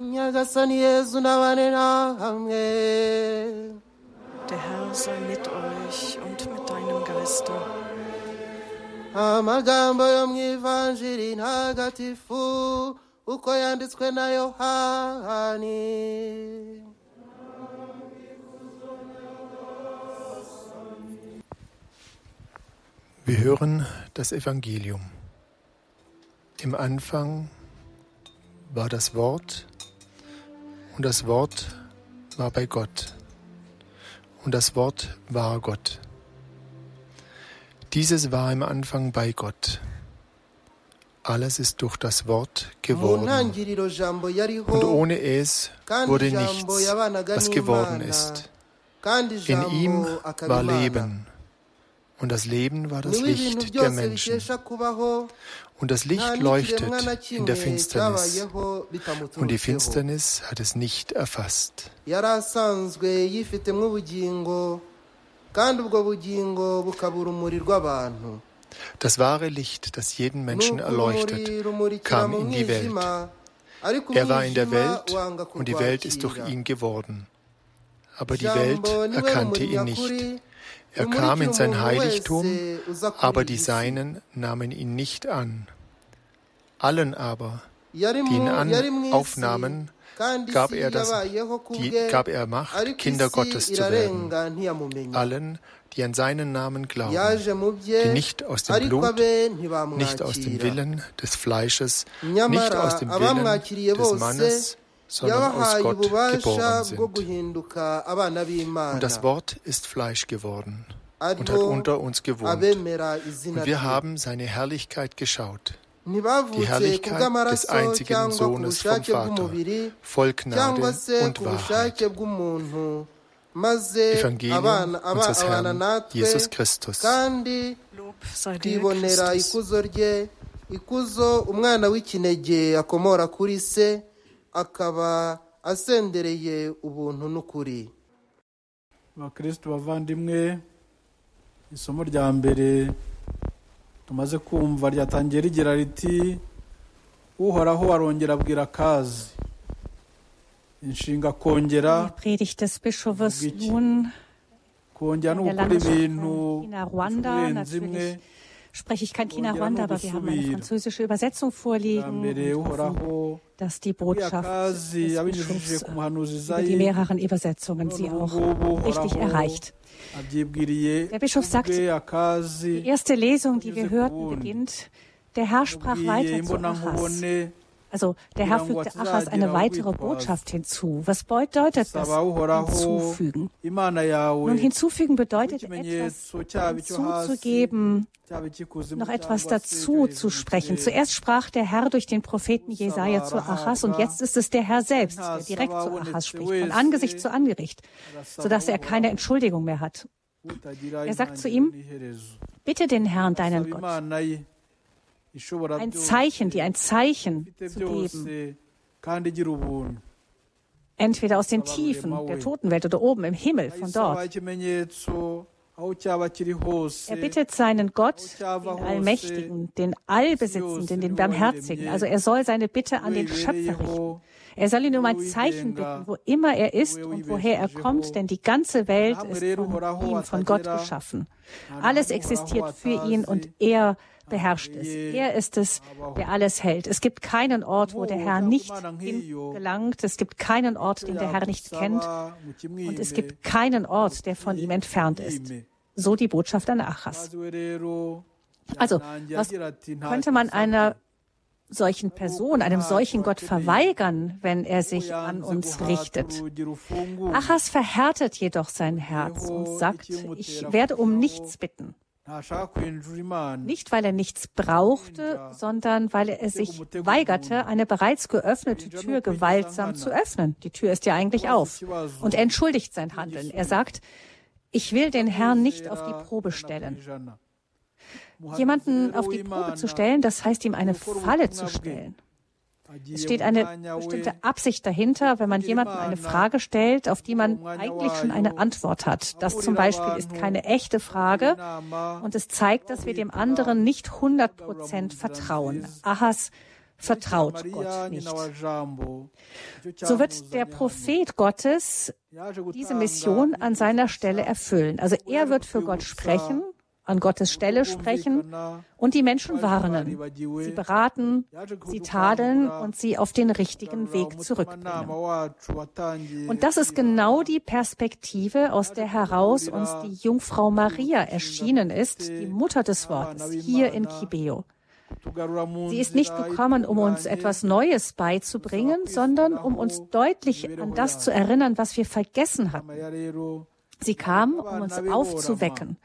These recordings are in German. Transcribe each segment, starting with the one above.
nyagasani Der Herr sei mit euch und mit deinem Geiste. amagambo yo mu ivanjiri ntagatifu uko yanditswe na yohani Wir hören das Evangelium. Im Anfang war das Wort und das Wort war bei Gott und das Wort war Gott. Dieses war im Anfang bei Gott. Alles ist durch das Wort geworden und ohne es wurde nichts, was geworden ist. In ihm war Leben und das Leben war das Licht der Menschen. Und das Licht leuchtet in der Finsternis. Und die Finsternis hat es nicht erfasst. Das wahre Licht, das jeden Menschen erleuchtet, kam in die Welt. Er war in der Welt und die Welt ist durch ihn geworden. Aber die Welt erkannte ihn nicht. Er kam in sein Heiligtum, aber die. Seinen nahmen ihn nicht an. Allen aber, die ihn an aufnahmen, gab er das- die gab er Macht, Kinder Gottes zu werden. Allen, die an seinen Namen glauben, die nicht aus dem Blut, nicht aus dem Willen des Fleisches, nicht aus dem Willen des Mannes, sondern aus Gott geboren sind. Und das Wort ist Fleisch geworden und hat unter uns gewohnt. Und wir haben seine Herrlichkeit geschaut. Die Herrlichkeit des einzigen Sohnes vom Vater, voll Gnade und Wahrheit. Evangelium unseres Herrn Jesus Christus. Lob sei dir, Christus. akaba asendereye ubuntu n'ukuri. Abakirisitu bavandimwe isomo rya mbere tumaze kumva ryatangiye rigira riti uhoraho warongera abwira akazi inshinga kongera kongera ni ugukora ibintu birenze imwe spreche ich kein China Rwanda, aber wir haben eine französische Übersetzung vorliegen hoffen, dass die Botschaft des Bischofs muhanuzi über die mehreren Übersetzungen sie auch richtig erreicht. Der Bischof sagt, Die erste Lesung, die wir hörten, beginnt. Der Herr sprach weiter zu Achas. Also der Herr kugira ngo fügte Achas eine hatazagira weitere. Botschaft hinzu. Was bedeutet das? Hinzufügen. Nun hinzufügen bedeutet etwas hinzuzugeben, noch etwas dazu zu sprechen. Zuerst sprach der Herr durch den Propheten Jesaja zu Achas und jetzt ist es der Herr selbst, der direkt zu Achas spricht, von Angesicht zu Angesicht, sodass er keine Entschuldigung mehr hat. Er sagt zu ihm. Bitte den Herrn, deinen Gott, ein Zeichen, dir ein Zeichen zu geben. Entweder aus den Tiefen der Totenwelt oder oben im Himmel von dort. Er bittet seinen Gott, den Allmächtigen, den Allbesitzenden, den Barmherzigen. Also er soll seine Bitte an den Schöpfer richten. Er soll ihn um ein Zeichen bitten, wo immer er ist und woher er kommt, denn die ganze Welt ist von ihm, von Gott geschaffen. Alles existiert für ihn und er beherrscht es. Er ist es, der alles hält. Es gibt keinen Ort, wo der Herr nicht hingelangt. Es gibt keinen Ort, den der Herr nicht kennt. Und es gibt keinen Ort, der von ihm entfernt ist. So die Botschaft an Achas. Also, was könnte man einer solchen Person, einem solchen Gott verweigern, wenn er sich an uns richtet? Achas verhärtet jedoch sein Herz und sagt, ich werde um nichts bitten. Nicht, weil er nichts brauchte, sondern weil er sich weigerte, eine bereits geöffnete Tür gewaltsam zu öffnen. Die Tür ist ja eigentlich auf. Und er entschuldigt sein Handeln. Er sagt, ich will den Herrn nicht auf die Probe stellen. Jemanden auf die Probe zu stellen, das heißt ihm eine Falle zu stellen. Es steht eine bestimmte Absicht dahinter, wenn man jemandem eine Frage stellt, auf die man eigentlich schon eine Antwort hat. Das zum Beispiel ist keine echte Frage und es zeigt, dass wir dem anderen nicht 100 Prozent vertrauen. Ahas vertraut Gott nicht. So wird der Prophet Gottes diese Mission an seiner Stelle erfüllen. Also er wird für Gott sprechen, an Gottes Stelle sprechen und die Menschen warnen, sie beraten, sie tadeln und sie auf den richtigen Weg zurückbringen. Und das ist genau die Perspektive, aus der heraus uns die Jungfrau Maria erschienen ist, die Mutter des Wortes, hier in Kibeo. Sie ist nicht gekommen, um uns etwas Neues beizubringen, sondern um uns deutlich an das zu erinnern, was wir vergessen hatten. Sie kam, um uns aufzuwecken,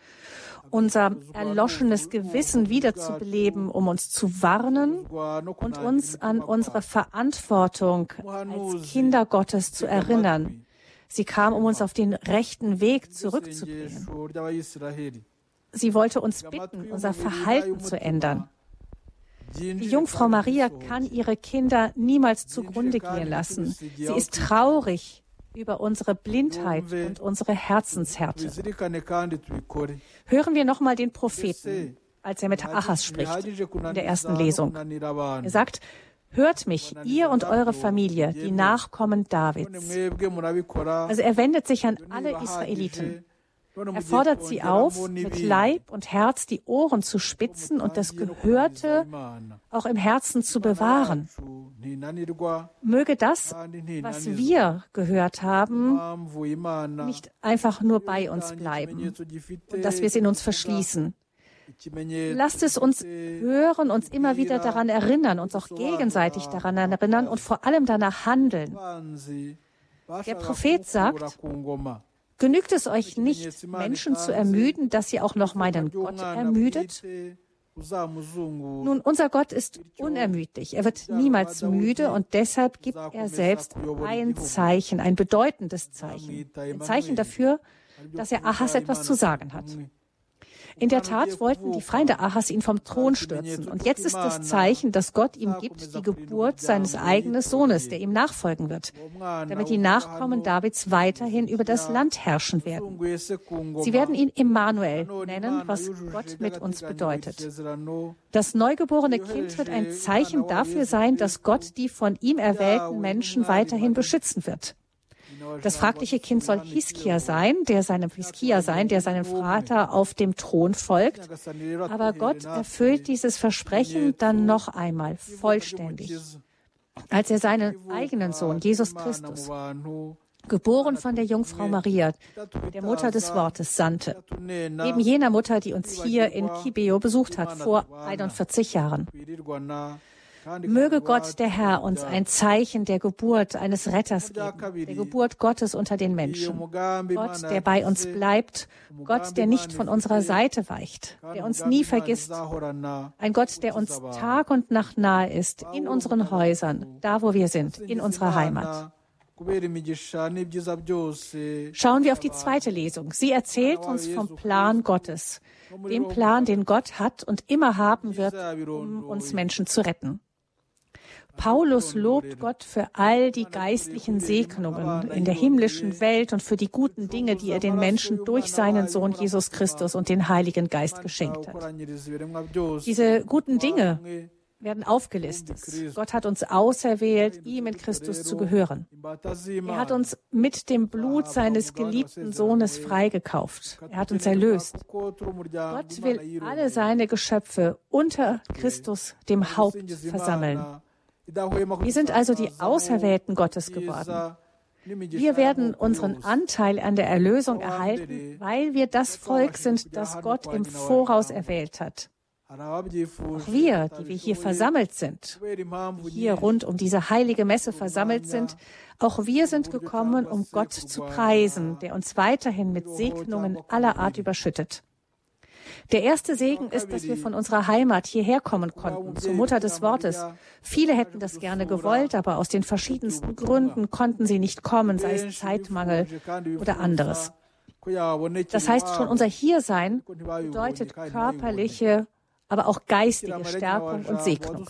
unser erloschenes Gewissen wiederzubeleben, um uns zu warnen und uns an unsere Verantwortung als Kinder Gottes zu erinnern. Sie kam, um uns auf den rechten Weg zurückzubringen. Sie wollte uns bitten, unser Verhalten zu ändern. Die Jungfrau Maria kann ihre Kinder niemals zugrunde gehen lassen. Sie ist traurig über unsere Blindheit und unsere Herzenshärte. Hören wir nochmal den Propheten, als er mit Achas spricht in der ersten Lesung. Er sagt, Hört mich, ihr und eure Familie, die Nachkommen Davids. Also er wendet sich an alle Israeliten. Er fordert sie auf, mit Leib und Herz die Ohren zu spitzen und das Gehörte auch im Herzen zu bewahren. Möge das, was wir gehört haben, nicht einfach nur bei uns bleiben und dass wir es in uns verschließen. Lasst es uns hören, uns immer wieder daran erinnern, uns auch gegenseitig daran erinnern und vor allem danach handeln. Der Prophet sagt, Genügt es euch nicht, Menschen zu ermüden, dass ihr auch noch meinen Gott ermüdet? Nun, unser Gott ist unermüdlich. Er wird niemals müde und deshalb gibt er selbst ein Zeichen, ein bedeutendes Zeichen. Ein Zeichen dafür, dass er Ahas etwas zu sagen hat. In der Tat wollten die Feinde Ahas ihn vom Thron stürzen. Und jetzt ist das Zeichen, dass Gott ihm gibt, die Geburt seines eigenen Sohnes, der ihm nachfolgen wird, damit die Nachkommen Davids weiterhin über das Land herrschen werden. Sie werden ihn Immanuel nennen, was Gott mit uns bedeutet. Das neugeborene Kind wird ein Zeichen dafür sein, dass Gott die von ihm erwählten Menschen weiterhin beschützen wird. Das fragliche Kind soll Hiskia sein, der seinem Hiskia sein, der seinem Vater auf dem Thron folgt. Aber Gott erfüllt dieses Versprechen dann noch einmal vollständig, als er seinen eigenen Sohn, Jesus Christus, geboren von der Jungfrau Maria, der Mutter des Wortes, sandte. Eben jener Mutter, die uns hier in Kibeo besucht hat, vor 41 Jahren. Möge Gott, der Herr, uns ein Zeichen der Geburt eines Retters geben, der Geburt Gottes unter den Menschen. Gott, der bei uns bleibt, Gott, der nicht von unserer Seite weicht, der uns nie vergisst. Ein Gott, der uns Tag und Nacht nahe ist, in unseren Häusern, da wo wir sind, in unserer Heimat. Schauen wir auf die zweite Lesung. Sie erzählt uns vom Plan Gottes, dem Plan, den Gott hat und immer haben wird, um uns Menschen zu retten. Paulus lobt Gott für all die geistlichen Segnungen in der himmlischen Welt und für die guten Dinge, die er den Menschen durch seinen Sohn Jesus Christus und den Heiligen Geist geschenkt hat. Diese guten Dinge werden aufgelistet. Gott hat uns auserwählt, ihm in Christus zu gehören. Er hat uns mit dem Blut seines geliebten Sohnes freigekauft. Er hat uns erlöst. Gott will alle seine Geschöpfe unter Christus, dem Haupt, versammeln. Wir sind also die Auserwählten Gottes geworden. Wir werden unseren Anteil an der Erlösung erhalten, weil wir das Volk sind, das Gott im Voraus erwählt hat. Auch wir, die wir hier versammelt sind, hier rund um diese heilige Messe versammelt sind, auch wir sind gekommen, um Gott zu preisen, der uns weiterhin mit Segnungen aller Art überschüttet. Der erste Segen ist, dass wir von unserer Heimat hierher kommen konnten, zur Mutter des Wortes. Viele hätten das gerne gewollt, aber aus den verschiedensten Gründen konnten sie nicht kommen, sei es Zeitmangel oder anderes. Das heißt, schon unser Hiersein bedeutet körperliche, aber auch geistige Stärkung und Segnung.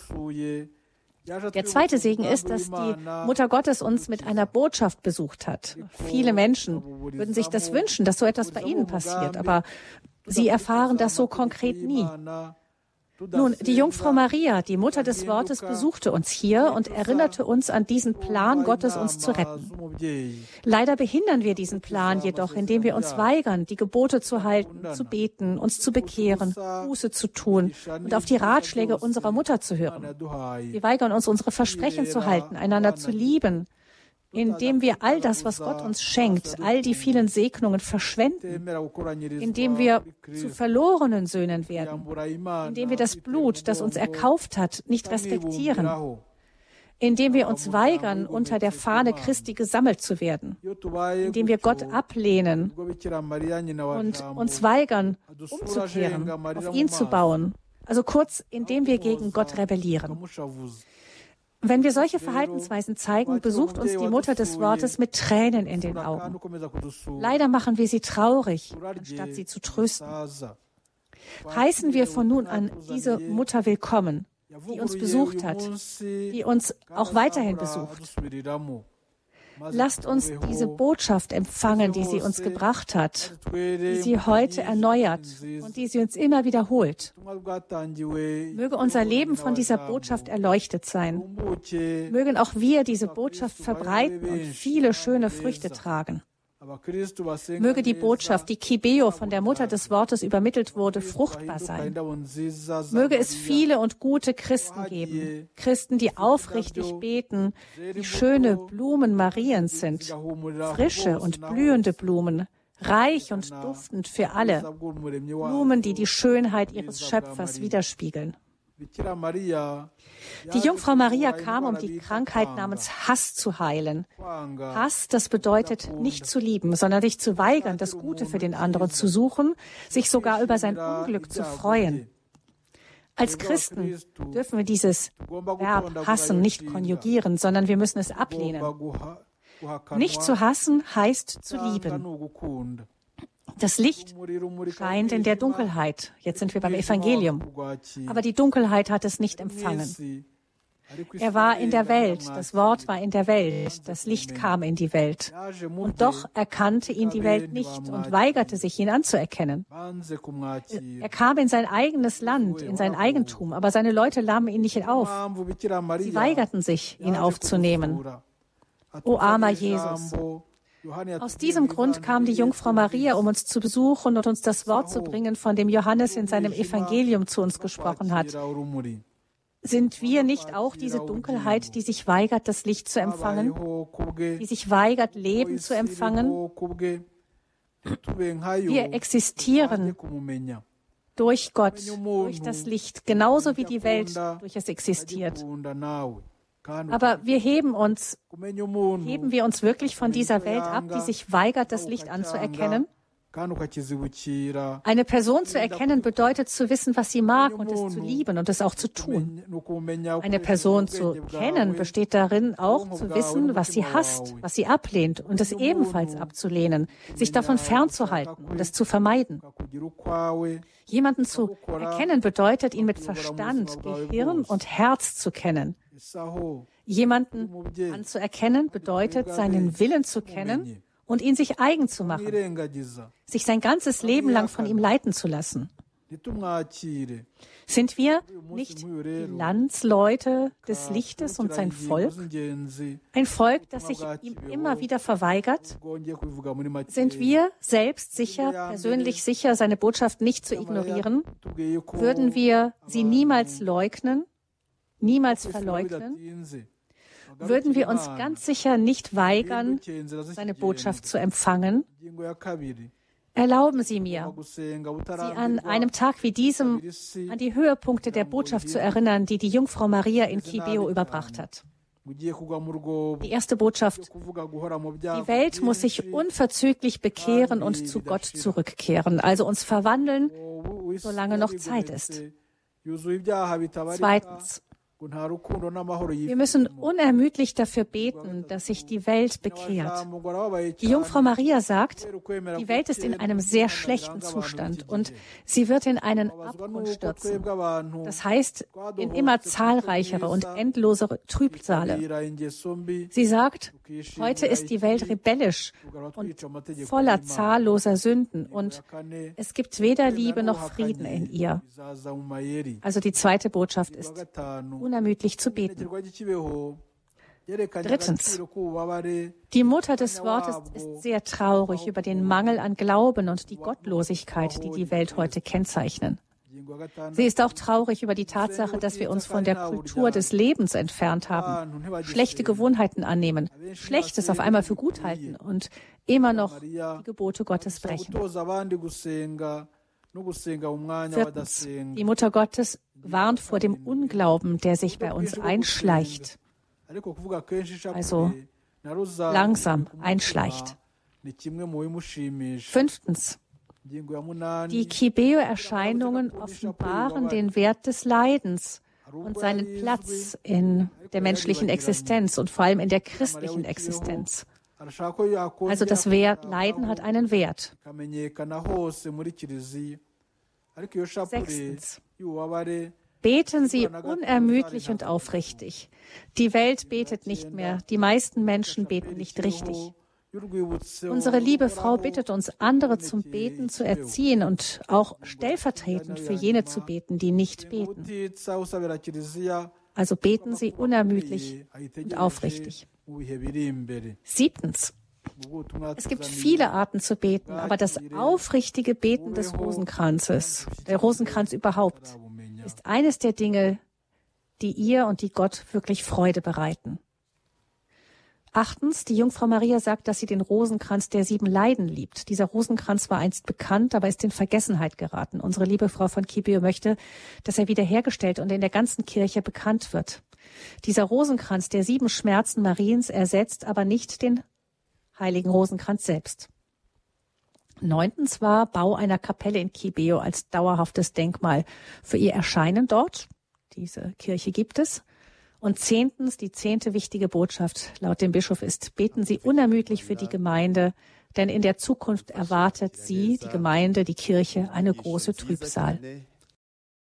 Der zweite Segen ist, dass die Mutter Gottes uns mit einer Botschaft besucht hat. Viele Menschen würden sich das wünschen, dass so etwas bei ihnen passiert, aber Sie erfahren das so konkret nie. Nun, die Jungfrau Maria, die Mutter des Wortes, besuchte uns hier und erinnerte uns an diesen Plan Gottes, uns zu retten. Leider behindern wir diesen Plan jedoch, indem wir uns weigern, die Gebote zu halten, zu beten, uns zu bekehren, Buße zu tun und auf die Ratschläge unserer Mutter zu hören. Wir weigern uns, unsere Versprechen zu halten, einander zu lieben, indem wir all das, was Gott uns schenkt, all die vielen Segnungen verschwenden, indem wir zu verlorenen Söhnen werden, indem wir das Blut, das uns erkauft hat, nicht respektieren, indem wir uns weigern, unter der Fahne Christi gesammelt zu werden, indem wir Gott ablehnen und uns weigern, umzukehren, auf ihn zu bauen. Also kurz, indem wir gegen Gott rebellieren. Wenn wir solche Verhaltensweisen zeigen, besucht uns die Mutter des Wortes mit Tränen in den Augen. Leider machen wir sie traurig, anstatt sie zu trösten. Heißen wir von nun an diese Mutter willkommen, die uns besucht hat, die uns auch weiterhin besucht. Lasst uns diese Botschaft empfangen, die sie uns gebracht hat, die sie heute erneuert und die sie uns immer wiederholt. Möge unser Leben von dieser Botschaft erleuchtet sein. Mögen auch wir diese Botschaft verbreiten und viele schöne Früchte tragen. Möge die Botschaft, die Kibeo von der Mutter des Wortes übermittelt wurde, fruchtbar sein. Möge es viele und gute Christen geben, Christen, die aufrichtig beten, die schöne Blumen Mariens sind, frische und blühende Blumen, reich und duftend für alle, Blumen, die die Schönheit ihres Schöpfers widerspiegeln. Die Jungfrau Maria kam, um die Krankheit namens Hass zu heilen. Hass, das bedeutet nicht zu lieben, sondern sich zu weigern, das Gute für den anderen zu suchen, sich sogar über sein Unglück zu freuen. Als Christen dürfen wir dieses Verb hassen nicht konjugieren, sondern wir müssen es ablehnen. Nicht zu hassen heißt zu lieben. Das Licht scheint in der Dunkelheit. Jetzt sind wir beim Evangelium. Aber die Dunkelheit hat es nicht empfangen. Er war in der Welt, das Wort war in der Welt, das Licht kam in die Welt. Und doch erkannte ihn die Welt nicht und weigerte sich, ihn anzuerkennen. Er kam in sein eigenes Land, in sein Eigentum, aber seine Leute nahmen ihn nicht auf. Sie weigerten sich, ihn aufzunehmen. O armer Jesus, aus diesem Grund kam die Jungfrau Maria, um uns zu besuchen und uns das Wort zu bringen, von dem Johannes in seinem Evangelium zu uns gesprochen hat. Sind wir nicht auch diese Dunkelheit, die sich weigert, das Licht zu empfangen, die sich weigert, Leben zu empfangen? Wir existieren durch Gott, durch das Licht, genauso wie die Welt durch es existiert. Aber wir heben uns, heben wir uns wirklich von dieser Welt ab, die sich weigert, das Licht anzuerkennen? Eine Person zu erkennen bedeutet zu wissen, was sie mag und es zu lieben und es auch zu tun. Eine Person zu kennen besteht darin, auch zu wissen, was sie hasst, was sie ablehnt und es ebenfalls abzulehnen, sich davon fernzuhalten und es zu vermeiden. Jemanden zu erkennen bedeutet, ihn mit Verstand, Gehirn und Herz zu kennen. Jemanden anzuerkennen bedeutet, seinen Willen zu kennen und ihn sich eigen zu machen, sich sein ganzes Leben lang von ihm leiten zu lassen. Sind wir nicht die Landsleute des Lichtes und sein Volk? Ein Volk, das sich ihm immer wieder verweigert? Sind wir selbst sicher, persönlich sicher, seine Botschaft nicht zu ignorieren? Würden wir sie niemals leugnen? Niemals verleugnen? würden wir uns ganz sicher nicht weigern, seine Botschaft zu empfangen. Erlauben Sie mir, Sie an einem Tag wie diesem an die Höhepunkte der Botschaft zu erinnern, die die Jungfrau Maria in Kibeo überbracht hat. Die erste Botschaft. Die Welt muss sich unverzüglich bekehren und zu Gott zurückkehren, also uns verwandeln, solange noch Zeit ist. Zweitens. Wir müssen unermüdlich dafür beten, dass sich die Welt bekehrt. Die Jungfrau Maria sagt, die Welt ist in einem sehr schlechten Zustand und sie wird in einen Abgrund stürzen. Das heißt, in immer zahlreichere und endlosere Trübsale. Sie sagt, Heute ist die Welt rebellisch und voller zahlloser Sünden und es gibt weder Liebe noch Frieden in ihr. Also die zweite Botschaft ist, unermüdlich zu beten. Drittens, die Mutter des Wortes ist sehr traurig über den Mangel an Glauben und die Gottlosigkeit, die die Welt heute kennzeichnen. Sie ist auch traurig über die Tatsache, dass wir uns von der Kultur des Lebens entfernt haben, schlechte Gewohnheiten annehmen, Schlechtes auf einmal für gut halten und immer noch die Gebote Gottes brechen. Viertens, die Mutter Gottes warnt vor dem Unglauben, der sich bei uns einschleicht, also langsam einschleicht. Fünftens, die Kibeo-Erscheinungen offenbaren den Wert des Leidens und seinen Platz in der menschlichen Existenz und vor allem in der christlichen Existenz. Also das Wert, Leiden hat einen Wert. Sechstens. Beten Sie unermüdlich und aufrichtig. Die Welt betet nicht mehr. Die meisten Menschen beten nicht richtig. Unsere liebe Frau bittet uns, andere zum Beten zu erziehen und auch stellvertretend für jene zu beten, die nicht beten. Also beten Sie unermüdlich und aufrichtig. Siebtens. Es gibt viele Arten zu beten, aber das aufrichtige Beten des Rosenkranzes, der Rosenkranz überhaupt, ist eines der Dinge, die ihr und die Gott wirklich Freude bereiten. Achtens, die Jungfrau Maria sagt, dass sie den Rosenkranz der sieben Leiden liebt. Dieser Rosenkranz war einst bekannt, aber ist in Vergessenheit geraten. Unsere liebe Frau von Kibio möchte, dass er wiederhergestellt und in der ganzen Kirche bekannt wird. Dieser Rosenkranz der sieben Schmerzen Mariens ersetzt aber nicht den heiligen Rosenkranz selbst. Neuntens war Bau einer Kapelle in Kibeo als dauerhaftes Denkmal für ihr Erscheinen dort. Diese Kirche gibt es. Und zehntens, die zehnte wichtige Botschaft laut dem Bischof ist, beten Sie unermüdlich für die Gemeinde, denn in der Zukunft erwartet sie, die Gemeinde, die Kirche, eine große Trübsal.